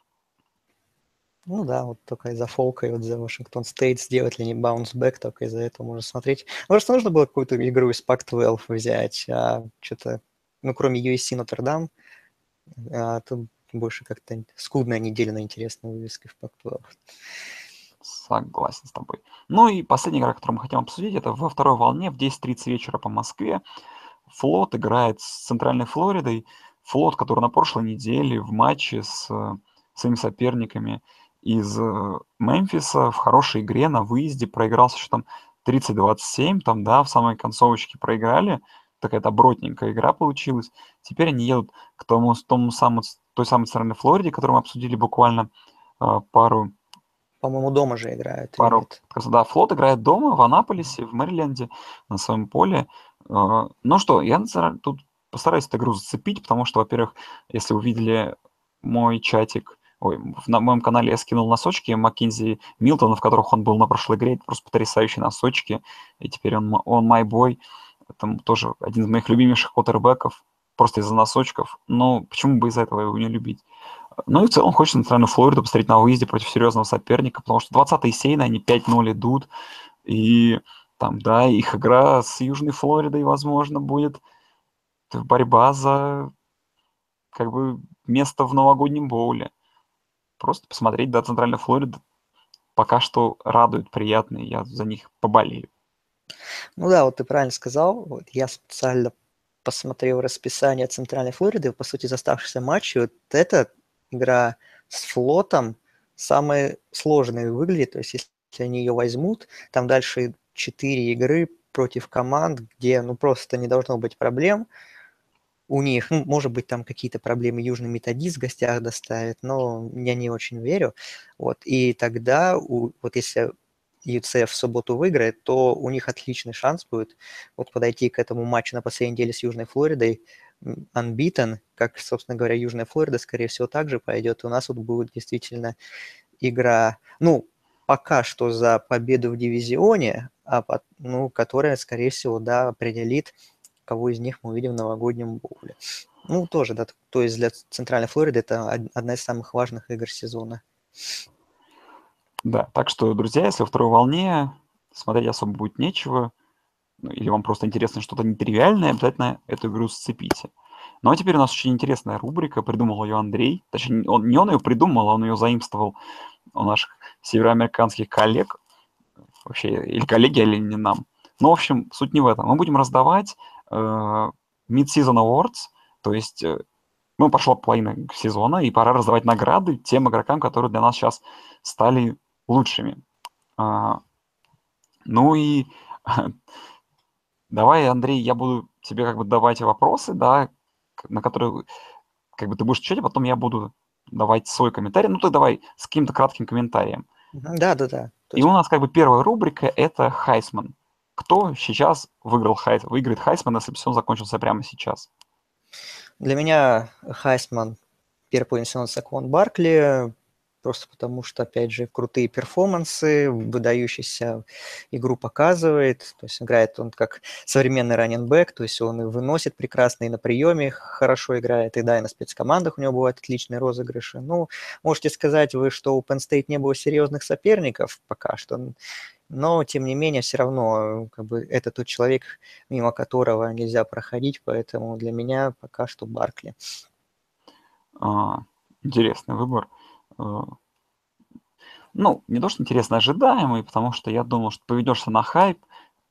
Ну да, вот только из-за фолка и вот за Вашингтон Стейт сделать ли не баунсбэк, только из-за этого можно смотреть. Просто нужно было какую-то игру из Pac-12 взять, а что-то, ну, кроме USC Нотр-Дам, а, тут больше как-то скудная неделя на интересной вывеске в Pac-12. Согласен с тобой. Ну и последняя игра, которую мы хотим обсудить, это во второй волне в 10.30 вечера по Москве. Флот играет с Центральной Флоридой. Флот, который на прошлой неделе в матче с своими соперниками из э, Мемфиса в хорошей игре на выезде проиграл с счетом 30-27, там, да, в самой концовочке проиграли, такая добротненькая игра получилась. Теперь они едут к тому, тому самому, той самой стороне Флориде, которую мы обсудили буквально э, пару... По-моему, дома же играют. Пару, да, Флот играет дома в Анаполисе, в Мэриленде, на своем поле. А, ну что, я тут постараюсь эту игру зацепить, потому что, во-первых, если вы видели мой чатик, ой, на моем канале я скинул носочки Маккензи Милтона, в которых он был на прошлой игре, это просто потрясающие носочки, и теперь он, он мой бой, это тоже один из моих любимейших квотербеков, просто из-за носочков, но почему бы из-за этого его не любить? Ну и в целом хочется центральную Флориду посмотреть на выезде против серьезного соперника, потому что 20-й сейн, они 5-0 идут, и там, да, их игра с Южной Флоридой, возможно, будет. Борьба за как бы место в новогоднем боуле. Просто посмотреть, да, Центральная Флорида пока что радует, приятно, и я за них поболею. Ну да, вот ты правильно сказал. Вот я специально посмотрел расписание Центральной Флориды, по сути, из оставшихся матчей. Вот эта игра с флотом самая сложная выглядит. То есть, если они ее возьмут, там дальше четыре игры против команд, где ну просто не должно быть проблем у них, ну, может быть, там какие-то проблемы Южный Методист в гостях доставит, но я не очень верю. Вот, и тогда, у, вот если UCF в субботу выиграет, то у них отличный шанс будет вот подойти к этому матчу на последней неделе с Южной Флоридой unbeaten, как, собственно говоря, Южная Флорида, скорее всего, также пойдет. И у нас вот будет действительно игра, ну, пока что за победу в дивизионе, а, ну, которая, скорее всего, да, определит, кого из них мы увидим в новогоднем боуле. Ну, тоже, да, то есть для Центральной Флориды это одна из самых важных игр сезона. Да, так что, друзья, если во второй волне смотреть особо будет нечего, ну, или вам просто интересно что-то нетривиальное, обязательно эту игру сцепите. Ну а теперь у нас очень интересная рубрика, придумал ее Андрей. Точнее, он, не он ее придумал, он ее заимствовал у наших североамериканских коллег. Вообще, или коллеги, или не нам. Ну, в общем, суть не в этом. Мы будем раздавать Mid-Season Awards, то есть э, ну, пошла половина сезона, и пора раздавать награды тем игрокам, которые для нас сейчас стали лучшими. А, ну и давай, Андрей, я буду тебе как бы давать вопросы, да, на которые как бы ты будешь отвечать, а потом я буду давать свой комментарий. Ну, ты давай с каким-то кратким комментарием. Да, да, да. И у нас как бы первая рубрика – это Хайсман. Кто сейчас выиграл Хайс, выиграет Хайсман, если бы он закончился прямо сейчас? Для меня Хайсман первый по Саквон Баркли, просто потому что, опять же, крутые перформансы, выдающийся игру показывает, то есть играет он как современный раненбэк, то есть он и выносит прекрасно, и на приеме хорошо играет, и да, и на спецкомандах у него бывают отличные розыгрыши. Ну, можете сказать вы, что у Penn State не было серьезных соперников пока что, но, тем не менее, все равно как бы, это тот человек, мимо которого нельзя проходить, поэтому для меня пока что Баркли. А, интересный выбор. Э, ну, не то, что интересно, ожидаемый, потому что я думал, что поведешься на хайп,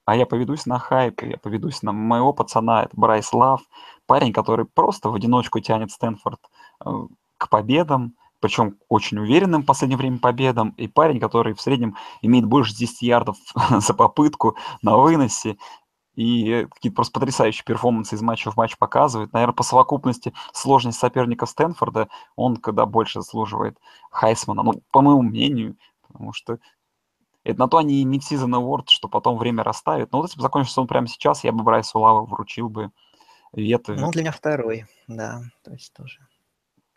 а я поведусь на хайп, я поведусь на моего пацана, это Брайс Лав, парень, который просто в одиночку тянет Стэнфорд э, к победам, причем очень уверенным в последнее время победам, и парень, который в среднем имеет больше 10 ярдов за попытку на выносе, и какие-то просто потрясающие перформансы из матча в матч показывает. Наверное, по совокупности сложность соперника Стэнфорда он когда больше заслуживает Хайсмана, ну, по моему мнению, потому что это на то они и mid-season award, что потом время расставит. Но вот если бы закончился он прямо сейчас, я бы Брайсу Лаву вручил бы ветвь. Ну, для меня второй, да, то есть тоже.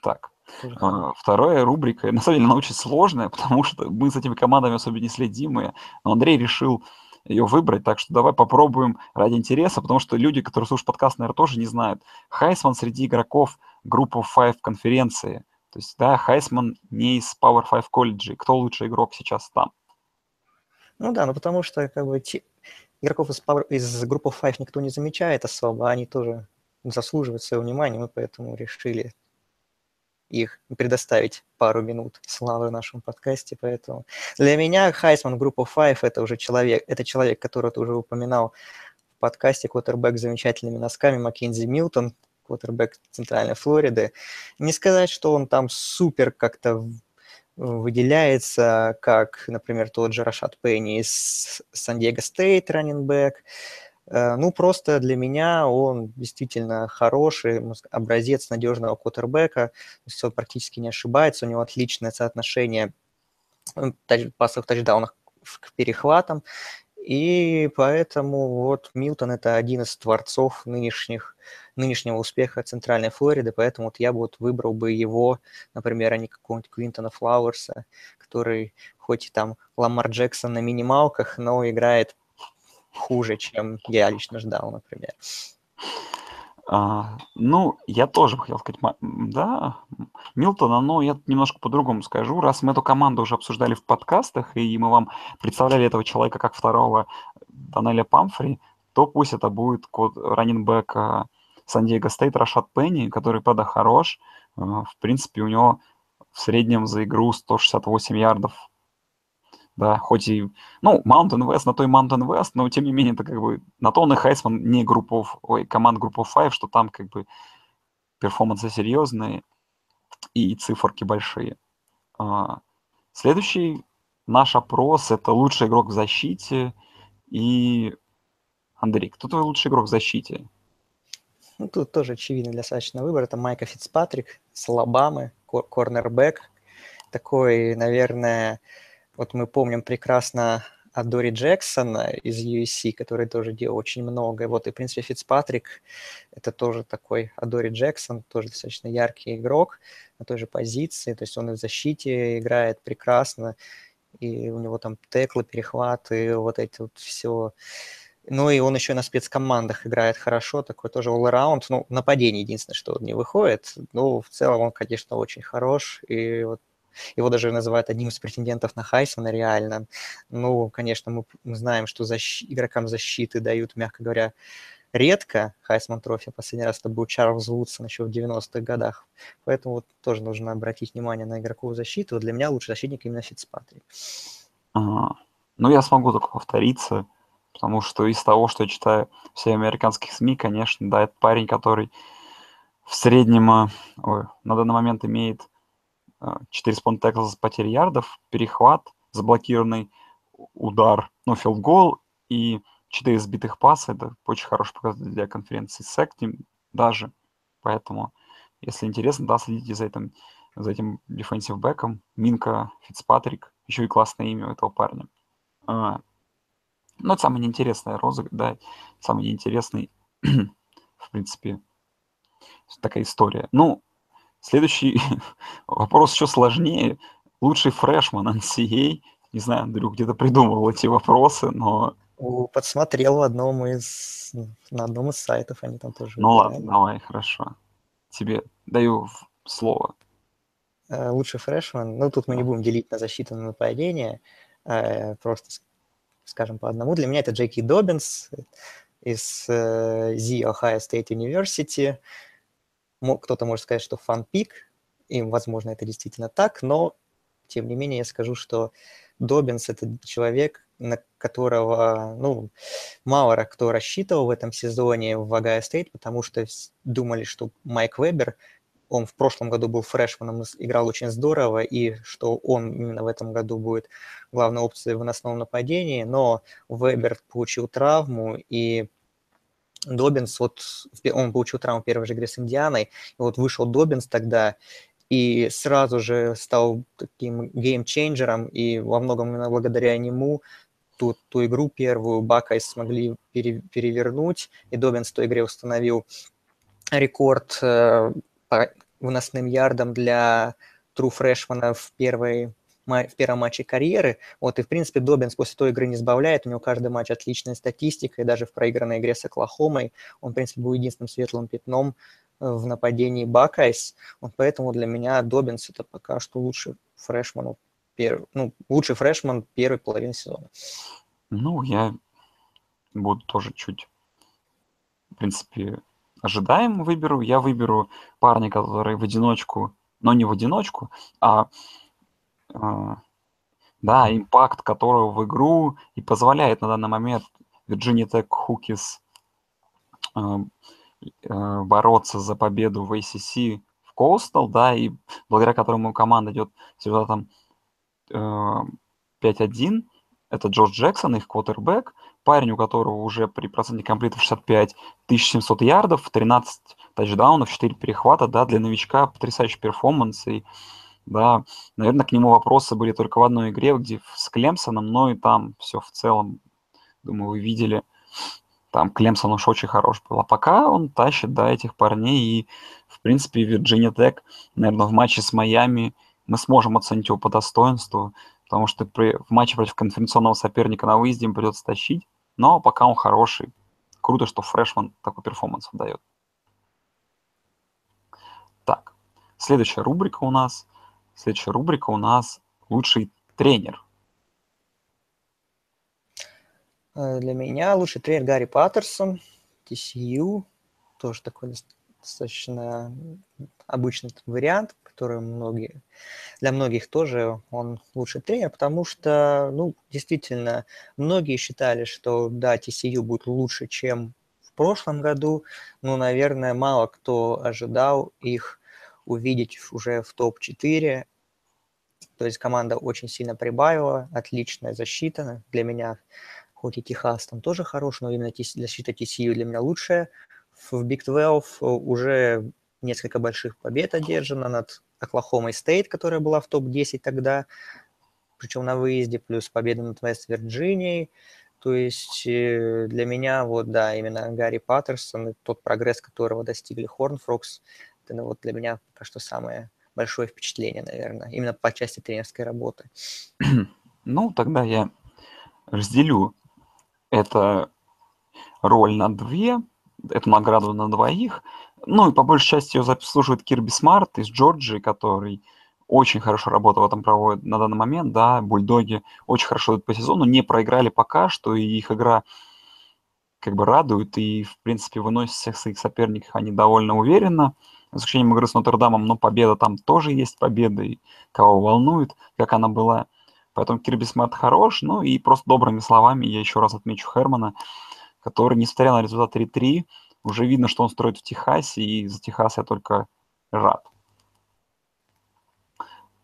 Так, тоже вторая рубрика, на самом деле, она очень сложная, потому что мы с этими командами особо не следим, и Андрей решил ее выбрать, так что давай попробуем ради интереса, потому что люди, которые слушают подкаст, наверное, тоже не знают. Хайсман среди игроков группы 5 конференции. То есть, да, Хайсман не из Power 5 колледжей. Кто лучший игрок сейчас там? Ну да, ну потому что как бы те, игроков из, Power, из группы 5 никто не замечает особо, они тоже заслуживают своего внимания, мы поэтому решили их предоставить пару минут славы в нашем подкасте, поэтому для меня Хайсман группа Five это уже человек, это человек, которого ты уже упоминал в подкасте, квотербек с замечательными носками, Маккензи Милтон, квотербек Центральной Флориды. Не сказать, что он там супер как-то выделяется, как, например, тот же Рашад Пенни из San Diego State, running back, ну, просто для меня он действительно хороший образец надежного квотербека. То есть он практически не ошибается, у него отличное соотношение пасовых тачдаунов к перехватам. И поэтому вот Милтон – это один из творцов нынешних, нынешнего успеха Центральной Флориды, поэтому вот я бы вот выбрал бы его, например, а не какого-нибудь Квинтона Флауэрса, который хоть и там Ламар Джексон на минималках, но играет хуже, чем я лично ждал, например. А, ну, я тоже хотел сказать, да, Милтона, но я немножко по-другому скажу. Раз мы эту команду уже обсуждали в подкастах, и мы вам представляли этого человека как второго Данеля Памфри, то пусть это будет код раннинбэк Сан-Диего Стейт Рашат Пенни, который, правда, хорош. А, в принципе, у него в среднем за игру 168 ярдов да, хоть и, ну, Mountain West на то и Mountain West, но тем не менее это как бы на то он и Хайсман не группов, ой, команд группов 5, что там как бы перформансы серьезные и циферки большие. А, следующий наш опрос – это лучший игрок в защите и Андрей, кто твой лучший игрок в защите? Ну, тут тоже очевидный достаточно выбор. Это Майка Фицпатрик с Алабамы, корнербэк. Такой, наверное, вот мы помним прекрасно от Дори Джексона из USC, который тоже делал очень много. Вот и, в принципе, Фицпатрик – это тоже такой Адори Джексон, тоже достаточно яркий игрок на той же позиции. То есть он и в защите играет прекрасно, и у него там теклы, перехваты, вот эти вот все. Ну и он еще на спецкомандах играет хорошо, такой тоже all-around. Ну, нападение единственное, что он не выходит. Но в целом он, конечно, очень хорош. И вот его даже называют одним из претендентов на Хайсона реально. Ну, конечно, мы, знаем, что защ... игрокам защиты дают, мягко говоря, редко Хайсман трофи. Последний раз это был Чарльз Вудсон еще в 90-х годах. Поэтому вот тоже нужно обратить внимание на игроковую защиту. Для меня лучший защитник именно Фицпатрик. Ага. Ну, я смогу только повториться, потому что из того, что я читаю все американских СМИ, конечно, да, это парень, который в среднем, а, ой, на данный момент имеет 4 с пол тэкла за потерю ярдов, перехват, заблокированный удар, ну, field goal и 4 сбитых паса. Это очень хороший показатель для конференции SEC даже. Поэтому, если интересно, да, следите за этим, за этим defensive бэком. Минка Фицпатрик, еще и классное имя у этого парня. А, ну, это самый неинтересный розыгрыш, да, самый неинтересный, в принципе, такая история. Ну, Следующий вопрос еще сложнее. Лучший фрешман NCAA. Не знаю, Андрюх где-то придумал эти вопросы, но... Подсмотрел в одном из... На одном из сайтов они там тоже... Ну ладно, давай, хорошо. Тебе даю слово. Э, лучший фрешман. Ну, тут мы не будем делить на защиту, на нападение. Э, просто скажем по одному. Для меня это Джеки Добинс из э, The Ohio State University кто-то может сказать, что фанпик, и, возможно, это действительно так, но, тем не менее, я скажу, что Добинс – это человек, на которого, ну, мало кто рассчитывал в этом сезоне в Ohio State, потому что думали, что Майк Вебер, он в прошлом году был фрешманом, играл очень здорово, и что он именно в этом году будет главной опцией в выносном нападении, но Вебер получил травму, и Добинс, вот он получил травму в первой же игре с Индианой, и вот вышел Добинс тогда, и сразу же стал таким геймчейнджером, и во многом именно благодаря нему ту, ту игру первую Buckeyes смогли пере, перевернуть, и Добинс в той игре установил рекорд э, по выносным ярдам для true фрешмана в первой в первом матче карьеры. Вот, и, в принципе, Добинс после той игры не сбавляет. У него каждый матч отличная статистика, и даже в проигранной игре с Оклахомой он, в принципе, был единственным светлым пятном э, в нападении Buckeyes. Вот поэтому для меня Добинс это пока что лучший фрешман, ну, лучший фрешман первой половины сезона. Ну, я буду тоже чуть, в принципе, ожидаем выберу. Я выберу парня, который в одиночку, но не в одиночку, а, да, impact которого в игру и позволяет на данный момент Virginia Tech Hokies а, а, бороться за победу в ACC в Coastal, да, и благодаря которому команда идет с результатом 5-1, это Джордж Джексон, их квотербек, парень, у которого уже при проценте комплитов 65 1700 ярдов, 13 тачдаунов, 4 перехвата, да, для новичка потрясающий перформанс, и да, наверное, к нему вопросы были только в одной игре, где с Клемсоном, но и там все в целом Думаю, вы видели. Там Клемсон уж очень хорош был. А пока он тащит, да, этих парней. И, в принципе, Вирджиния Тек, наверное, в матче с Майами мы сможем оценить его по достоинству, потому что при, в матче против конференционного соперника на выезде им придется тащить. Но пока он хороший. Круто, что фрешман такой перформанс выдает. Так, следующая рубрика у нас. Следующая рубрика у нас лучший тренер. Э, для меня лучший тренер Гарри Паттерсон, TCU, тоже такой достаточно обычный вариант, который многие, для многих тоже он лучший тренер, потому что, ну, действительно, многие считали, что, да, TCU будет лучше, чем в прошлом году, но, наверное, мало кто ожидал их увидеть уже в топ-4. То есть команда очень сильно прибавила, отличная защита для меня хоть и Техас там тоже хорош, но именно защита TCU для меня лучшая. В Big 12 уже несколько больших побед одержано над Оклахомой State, которая была в топ-10 тогда, причем на выезде, плюс победа над Вест-Вирджинией. То есть э, для меня, вот, да, именно Гарри Паттерсон тот прогресс, которого достигли Horned Frogs, это вот для меня пока что самое большое впечатление, наверное, именно по части тренерской работы. Ну, тогда я разделю это роль на две, эту награду на двоих. Ну и по большей части ее заслуживает Кирби Смарт из Джорджии, который очень хорошо работу в этом проводит на данный момент, да, бульдоги очень хорошо идут по сезону, не проиграли пока что, и их игра как бы радует, и, в принципе, выносят всех своих соперников они довольно уверенно, за исключением игры с Нотр-Дамом, но победа там тоже есть победа, и кого волнует, как она была. Поэтому Кирби Смарт хорош. Ну и просто добрыми словами я еще раз отмечу Хермана, который, несмотря на результат 3-3, уже видно, что он строит в Техасе, и за Техас я только рад.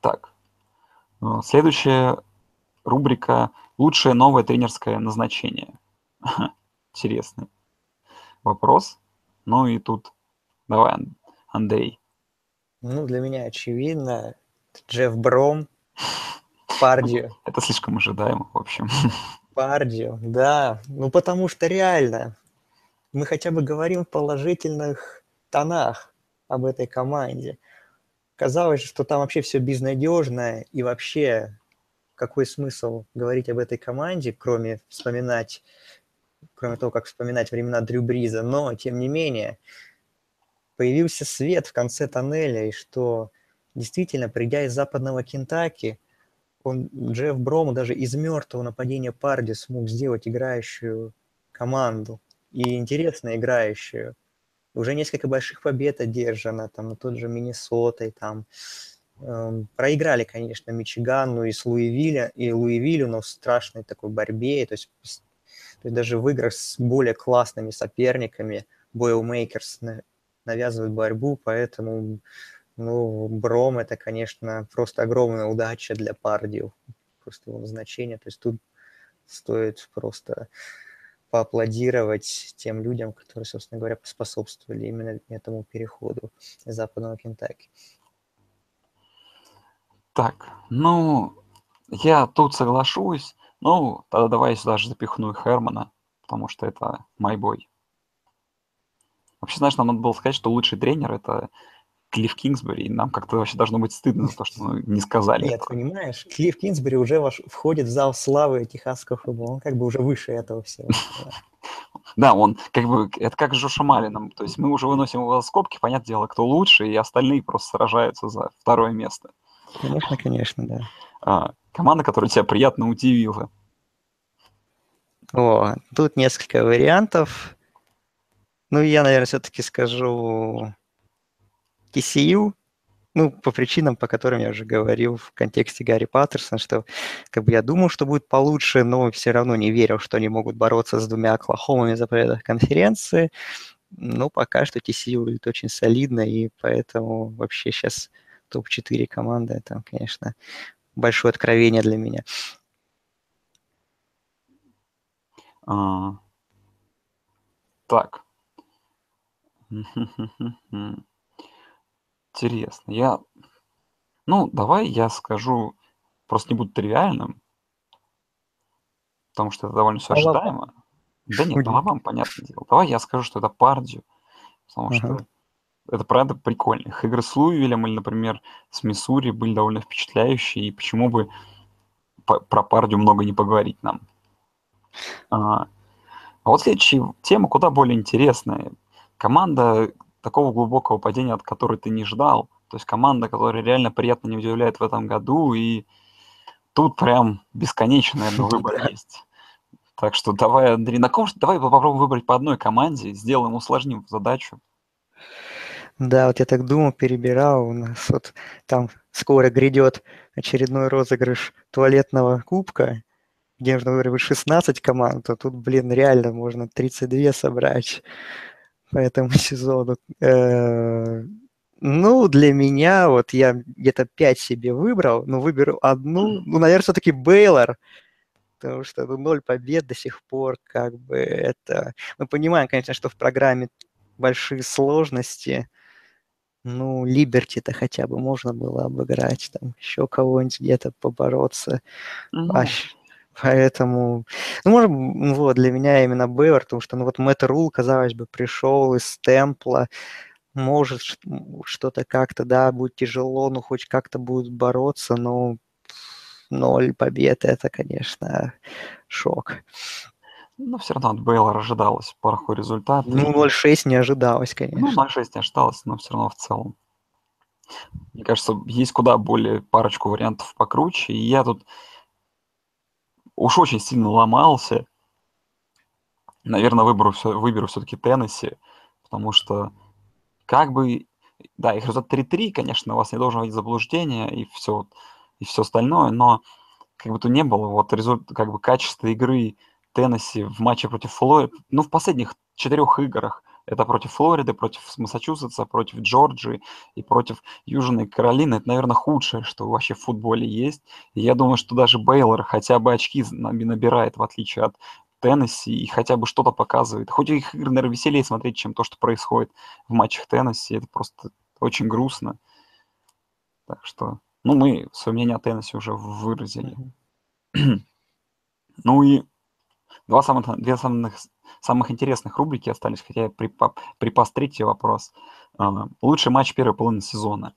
Так, э, следующая рубрика «Лучшее новое тренерское назначение». Интересный вопрос. Ну и тут давай, Андрей. Ну, для меня очевидно, Джефф Бром Пардио. Это слишком ожидаемо, в общем. Пардио, да. Ну, потому что реально, мы хотя бы говорим в положительных тонах об этой команде. Казалось, что там вообще все безнадежно, и вообще какой смысл говорить об этой команде, кроме вспоминать, кроме того, как вспоминать времена Дрю Бриза, но, тем не менее, появился свет в конце тоннеля, и что действительно, придя из западного Кентаки, он, Джефф Бром даже из мертвого нападения Парди смог сделать играющую команду и интересно играющую. Уже несколько больших побед одержано, там, тот же Миннесотой, там, эм, проиграли, конечно, Мичигану и с Луивилля, и Луивилю, но в страшной такой борьбе, то есть, то есть даже в играх с более классными соперниками Бойлмейкерс навязывают борьбу, поэтому ну, Бром это, конечно, просто огромная удача для Пардио, просто его назначение. То есть тут стоит просто поаплодировать тем людям, которые, собственно говоря, поспособствовали именно этому переходу из западного Кентаки. Так, ну, я тут соглашусь. Ну, тогда давай сюда же запихну Хермана, потому что это мой бой. Вообще, знаешь, нам надо было сказать, что лучший тренер – это Клифф Кингсбери, и нам как-то вообще должно быть стыдно за то, что мы не сказали Нет, этого. понимаешь, Клифф Кингсбери уже ваш, входит в зал славы техасского футбола, он как бы уже выше этого всего. Да, он как бы, это как с Джоша Малином, то есть мы уже выносим его скобки, понятное дело, кто лучше, и остальные просто сражаются за второе место. Конечно, конечно, да. А, команда, которая тебя приятно удивила. О, тут несколько вариантов. Ну, я, наверное, все-таки скажу TCU, ну, по причинам, по которым я уже говорил в контексте Гарри Паттерсона, что как бы я думал, что будет получше, но все равно не верил, что они могут бороться с двумя Оклахомами за победу конференции. Но пока что TCU выглядит очень солидно, и поэтому вообще сейчас топ-4 команды, это, конечно, большое откровение для меня. А, так. Интересно. Я ну, давай я скажу, просто не буду тривиальным. потому что это довольно все ожидаемо. Да нет, Алабама, понятное дело. Давай я скажу, что это Пардию, потому ага. что это правда прикольно. Их игры с Луивилем или, например, с Миссури были довольно впечатляющие, и почему бы про Пардию много не поговорить нам. А, а вот следующая тема куда более интересная. Команда такого глубокого падения, от которой ты не ждал. То есть команда, которая реально приятно не удивляет в этом году, и тут прям бесконечный наверное, выбор есть. Так что давай, Андрей, на ком давай попробуем выбрать по одной команде, сделаем, усложним задачу. Да, вот я так думал, перебирал, у нас вот там скоро грядет очередной розыгрыш туалетного кубка, где нужно выбрать 16 команд, а тут, блин, реально можно 32 собрать по этому сезону. Э, ну, для меня, вот я где-то 5 себе выбрал, но выберу одну, ну, наверное, все-таки Бейлор, потому что ну, ноль побед до сих пор, как бы это... Мы понимаем, конечно, что в программе большие сложности, ну, Либерти-то хотя бы можно было обыграть, там еще кого-нибудь где-то побороться. Mm-hmm. А, поэтому, ну, может, ну, вот, для меня именно Бэвер, потому что, ну, вот Мэтт Рул, казалось бы, пришел из темпла, может, что-то как-то, да, будет тяжело, ну, хоть как-то будет бороться, но ноль побед, это, конечно, шок. Но все равно от Бейлора ожидалось плохой результат. Ну, 0-6 не ожидалось, конечно. Ну, 0-6 не ожидалось, но все равно в целом. Мне кажется, есть куда более парочку вариантов покруче. И я тут уж очень сильно ломался. Наверное, выберу, выберу все-таки Теннесси, потому что как бы, да, их результат 3-3, конечно, вас не должен вводить заблуждение и все, и все остальное, но как бы то не было, вот результат, как бы качество игры Теннесси в матче против Флориды, ну, в последних четырех играх, это против Флориды, против Массачусетса, против Джорджии и против Южной Каролины. Это, наверное, худшее, что вообще в футболе есть. И я думаю, что даже Бейлор хотя бы очки набирает, в отличие от Теннесси, и хотя бы что-то показывает. Хоть их игры, наверное, веселее смотреть, чем то, что происходит в матчах Теннесси. Это просто очень грустно. Так что, ну, мы свое мнение о Теннесси уже выразили. Mm-hmm. ну и Два самых, две самых, самых интересных рубрики остались, хотя я припас, припас третий вопрос. А, лучший матч первой половины сезона.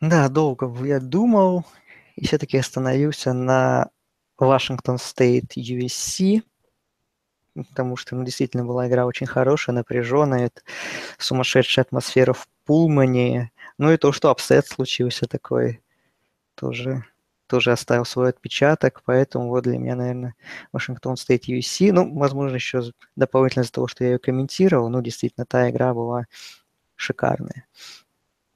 Да, долго я думал, и все-таки остановился на Washington State USC, потому что ну, действительно была игра очень хорошая, напряженная, это сумасшедшая атмосфера в Пулмане, ну и то, что upset случился такой, тоже тоже оставил свой отпечаток, поэтому вот для меня, наверное, Washington State USC, ну, возможно, еще дополнительно из-за того, что я ее комментировал, ну, действительно, та игра была шикарная.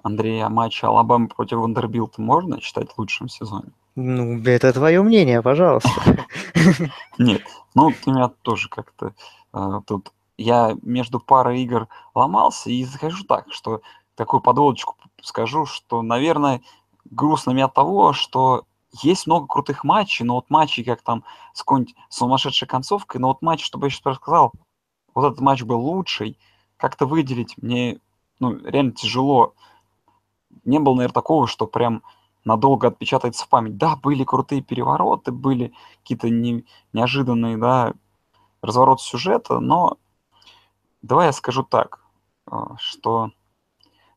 Андрей, а матч Алабамы против Вандербилта можно считать лучшим в сезоне? Ну, это твое мнение, пожалуйста. Нет, ну, у меня тоже как-то а, тут... Я между парой игр ломался и захожу так, что такую подводочку скажу, что, наверное, грустно мне от того, что есть много крутых матчей, но вот матчи, как там с какой-нибудь сумасшедшей концовкой, но вот матч, чтобы я сейчас сказал, вот этот матч был лучший, как-то выделить мне, ну, реально тяжело. Не было, наверное, такого, что прям надолго отпечатается в память. Да, были крутые перевороты, были какие-то не, неожиданные, да, разворот сюжета, но давай я скажу так, а, что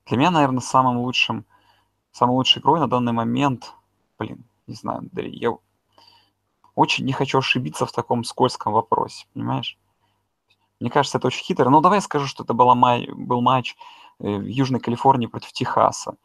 для меня, наверное, самым лучшим, самой лучшей игрой на данный момент, блин, не знаю, Андрей, я очень не хочу ошибиться в таком скользком вопросе, понимаешь? Мне кажется, это очень хитро. Ну, давай я скажу, что это была май, был матч э, в Южной Калифорнии против Техаса.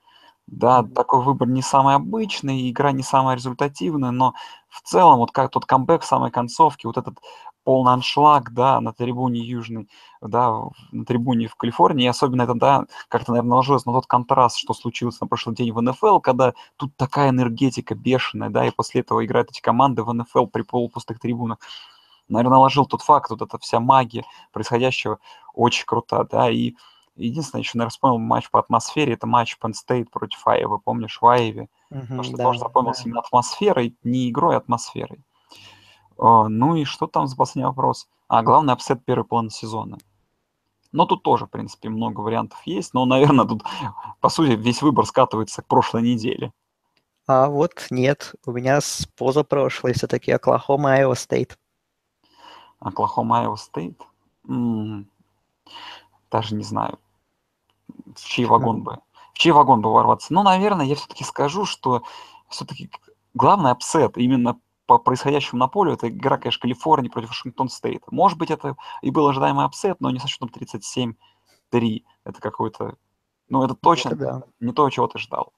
Да, такой выбор не самый обычный, игра не самая результативная, но в целом вот как тот камбэк в самой концовке, вот этот полный аншлаг, да, на трибуне Южной, да, на трибуне в Калифорнии, и особенно это, да, как-то, наверное, наложилось на тот контраст, что случилось на прошлый день в НФЛ, когда тут такая энергетика бешеная, да, и после этого играют эти команды в НФЛ при полупустых трибунах. Наверное, наложил тот факт, вот эта вся магия происходящего очень крута, да, и Единственное, еще, наверное, вспомнил матч по атмосфере, это матч Penn State против Айвы, помнишь, в Айве? Uh-huh, Потому что да, тоже запомнился да. именно атмосферой, не игрой, а атмосферой. Э, ну и что там за последний вопрос? А, главный upset первой половины сезона. Но тут тоже, в принципе, много вариантов есть, но, наверное, тут, по сути, весь выбор скатывается к прошлой неделе. А вот нет, у меня с позапрошлой все-таки Оклахома Iowa State. Оклахома Iowa State? Даже не знаю, в чей вагон бы, в чей вагон бы ворваться. Ну, наверное, я все-таки скажу, что все-таки главный upset именно по происходящему на поле, это игра, конечно, Калифорнии против Washington Стейта. Может быть, это и был ожидаемый upset, но не со счетом 37-3. Это какой-то... Ну, это точно это да. не то, чего ты ждал.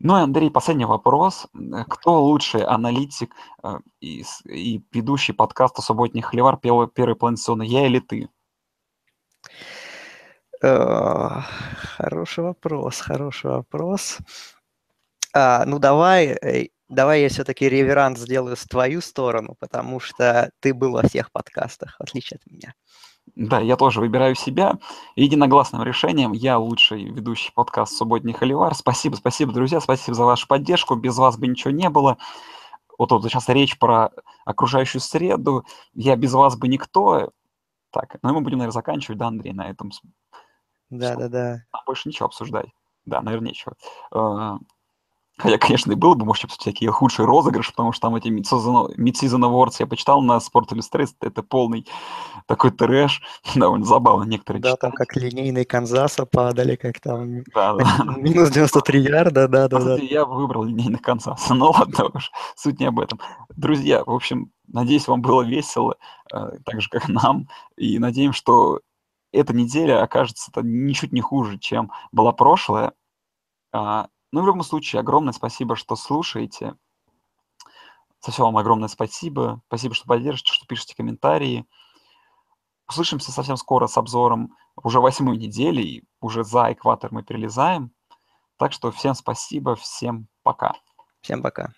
Ну и, Андрей, последний вопрос. Кто лучший аналитик э, и, и ведущий подкаста «Субботний холивар» первой, первой половины сезона, я или ты? Э, хороший вопрос, хороший вопрос. А, ну, давай, э, давай я все-таки реверанс сделаю с твою сторону, потому что ты был во всех подкастах, в отличие от меня. Да, я тоже выбираю себя. Единогласным решением я лучший ведущий подкаст «Субботний холивар». Спасибо, спасибо, друзья, спасибо за вашу поддержку. Без вас бы ничего не было. Вот тут сейчас речь про окружающую среду. Я без вас бы никто. Так, ну мы будем, наверное, заканчивать, да, Андрей, на этом. Да, да, да. больше ничего обсуждать. Да, наверное, нечего. А, Хотя, конечно, и было бы, может, всякие худшие розыгрыши, потому что там эти Mid-Season Awards я почитал на Sport Illustrated, это полный такой трэш, довольно забавно некоторые Да, читать. там как линейные Канзаса падали, как там да, да. минус 93 ярда, да, да, да. Я выбрал линейных Канзаса, но ладно уж, суть не об этом. Друзья, в общем, надеюсь, вам было весело, э, так же, как нам, и надеемся, что эта неделя окажется ничуть не хуже, чем была прошлая. Ну, в любом случае, огромное спасибо, что слушаете. За все вам огромное спасибо. Спасибо, что поддержите, что пишете комментарии. Услышимся совсем скоро с обзором уже восьмой недели. И уже за экватор мы перелезаем. Так что всем спасибо, всем пока. Всем пока.